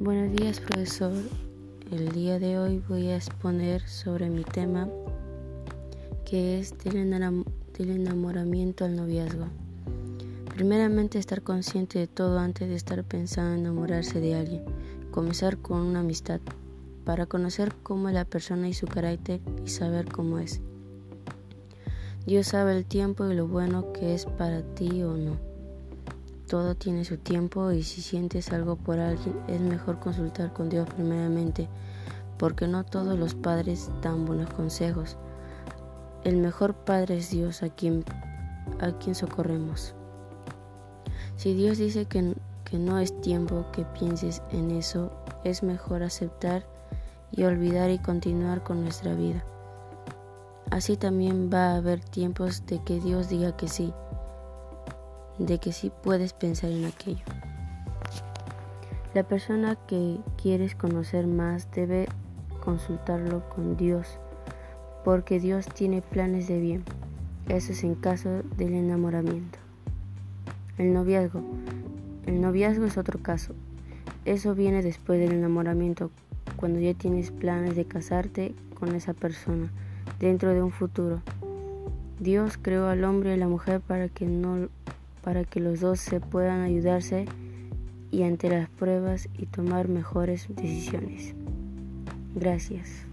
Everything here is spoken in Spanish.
Buenos días profesor. El día de hoy voy a exponer sobre mi tema que es del enamoramiento al noviazgo. Primeramente estar consciente de todo antes de estar pensando en enamorarse de alguien. Comenzar con una amistad para conocer cómo es la persona y su carácter y saber cómo es. Dios sabe el tiempo y lo bueno que es para ti o no. Todo tiene su tiempo y si sientes algo por alguien es mejor consultar con Dios primeramente, porque no todos los padres dan buenos consejos. El mejor padre es Dios a quien, a quien socorremos. Si Dios dice que, que no es tiempo que pienses en eso, es mejor aceptar y olvidar y continuar con nuestra vida. Así también va a haber tiempos de que Dios diga que sí de que sí puedes pensar en aquello. La persona que quieres conocer más debe consultarlo con Dios, porque Dios tiene planes de bien. Eso es en caso del enamoramiento. El noviazgo. El noviazgo es otro caso. Eso viene después del enamoramiento, cuando ya tienes planes de casarte con esa persona dentro de un futuro. Dios creó al hombre y la mujer para que no para que los dos se puedan ayudarse y ante las pruebas y tomar mejores decisiones. Gracias.